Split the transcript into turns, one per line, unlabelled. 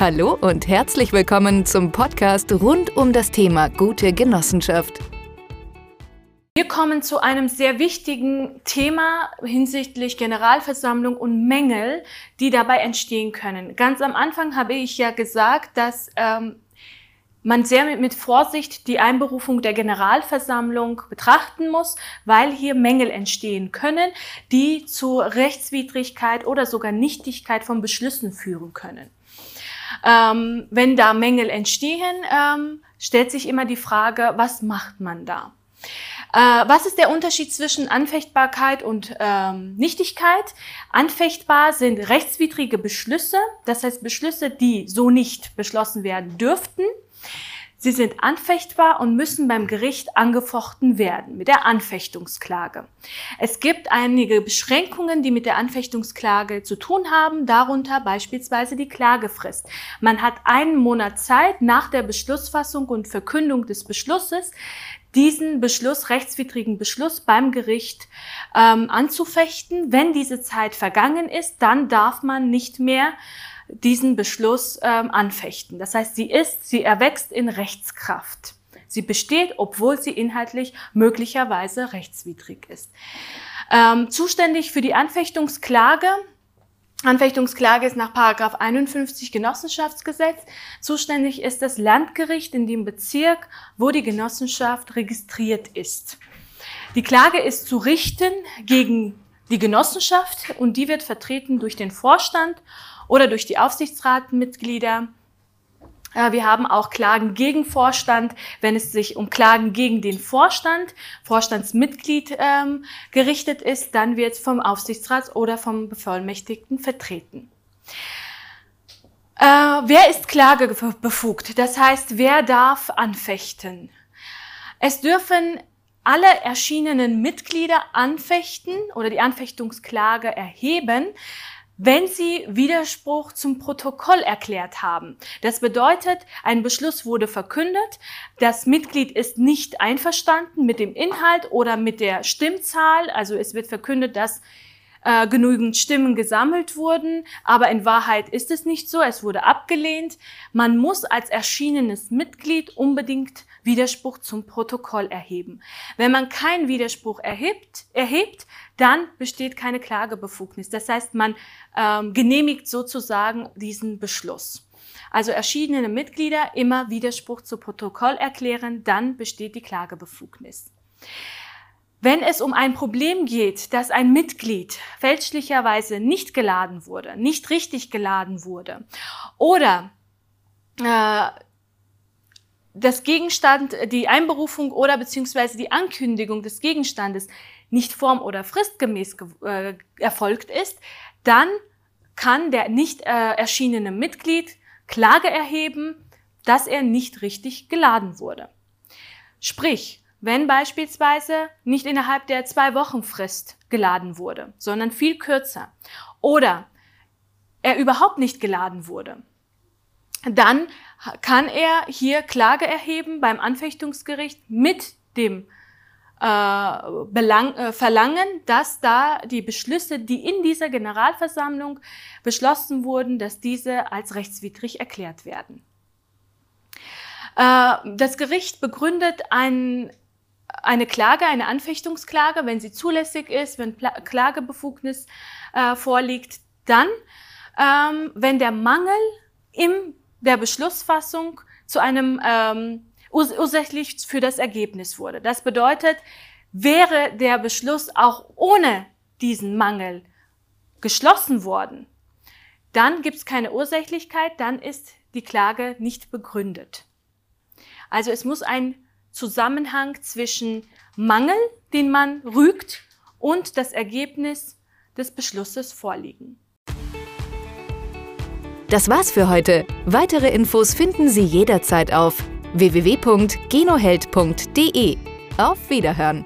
Hallo und herzlich willkommen zum Podcast rund um das Thema gute Genossenschaft.
Wir kommen zu einem sehr wichtigen Thema hinsichtlich Generalversammlung und Mängel, die dabei entstehen können. Ganz am Anfang habe ich ja gesagt, dass ähm, man sehr mit, mit Vorsicht die Einberufung der Generalversammlung betrachten muss, weil hier Mängel entstehen können, die zu Rechtswidrigkeit oder sogar Nichtigkeit von Beschlüssen führen können. Ähm, wenn da Mängel entstehen, ähm, stellt sich immer die Frage, was macht man da? Äh, was ist der Unterschied zwischen Anfechtbarkeit und ähm, Nichtigkeit? Anfechtbar sind rechtswidrige Beschlüsse, das heißt Beschlüsse, die so nicht beschlossen werden dürften. Sie sind anfechtbar und müssen beim Gericht angefochten werden mit der Anfechtungsklage. Es gibt einige Beschränkungen, die mit der Anfechtungsklage zu tun haben, darunter beispielsweise die Klagefrist. Man hat einen Monat Zeit nach der Beschlussfassung und Verkündung des Beschlusses, diesen Beschluss, rechtswidrigen Beschluss beim Gericht ähm, anzufechten. Wenn diese Zeit vergangen ist, dann darf man nicht mehr diesen Beschluss ähm, anfechten. Das heißt, sie ist, sie erwächst in Rechtskraft. Sie besteht, obwohl sie inhaltlich möglicherweise rechtswidrig ist. Ähm, zuständig für die Anfechtungsklage Anfechtungsklage ist nach 51 Genossenschaftsgesetz. Zuständig ist das Landgericht in dem Bezirk, wo die Genossenschaft registriert ist. Die Klage ist zu richten gegen die Genossenschaft und die wird vertreten durch den Vorstand oder durch die Aufsichtsratmitglieder. Äh, wir haben auch Klagen gegen Vorstand, wenn es sich um Klagen gegen den Vorstand, Vorstandsmitglied ähm, gerichtet ist, dann wird es vom Aufsichtsrat oder vom Bevollmächtigten vertreten. Äh, wer ist klagebefugt? Das heißt, wer darf anfechten? Es dürfen alle erschienenen Mitglieder anfechten oder die Anfechtungsklage erheben, wenn sie Widerspruch zum Protokoll erklärt haben. Das bedeutet, ein Beschluss wurde verkündet, das Mitglied ist nicht einverstanden mit dem Inhalt oder mit der Stimmzahl, also es wird verkündet, dass äh, genügend Stimmen gesammelt wurden, aber in Wahrheit ist es nicht so, es wurde abgelehnt. Man muss als erschienenes Mitglied unbedingt Widerspruch zum Protokoll erheben. Wenn man keinen Widerspruch erhebt, erhebt dann besteht keine Klagebefugnis. Das heißt, man ähm, genehmigt sozusagen diesen Beschluss. Also erschienene Mitglieder immer Widerspruch zu Protokoll erklären, dann besteht die Klagebefugnis. Wenn es um ein Problem geht, dass ein Mitglied fälschlicherweise nicht geladen wurde, nicht richtig geladen wurde oder äh, das Gegenstand, die Einberufung oder beziehungsweise die Ankündigung des Gegenstandes nicht form- oder fristgemäß äh, erfolgt ist, dann kann der nicht äh, erschienene Mitglied Klage erheben, dass er nicht richtig geladen wurde. Sprich, wenn beispielsweise nicht innerhalb der zwei Wochen Frist geladen wurde, sondern viel kürzer oder er überhaupt nicht geladen wurde, dann kann er hier Klage erheben beim Anfechtungsgericht mit dem äh, Belang, äh, verlangen, dass da die Beschlüsse, die in dieser Generalversammlung beschlossen wurden, dass diese als rechtswidrig erklärt werden. Äh, das Gericht begründet ein, eine Klage, eine Anfechtungsklage, wenn sie zulässig ist, wenn Pla Klagebefugnis äh, vorliegt, dann, ähm, wenn der Mangel im der Beschlussfassung zu einem ähm, ursächlich für das Ergebnis wurde. Das bedeutet, wäre der Beschluss auch ohne diesen Mangel geschlossen worden, dann gibt es keine Ursächlichkeit, dann ist die Klage nicht begründet. Also es muss ein Zusammenhang zwischen Mangel, den man rügt, und das Ergebnis des Beschlusses vorliegen.
Das war's für heute. Weitere Infos finden Sie jederzeit auf www.genoheld.de. Auf Wiederhören!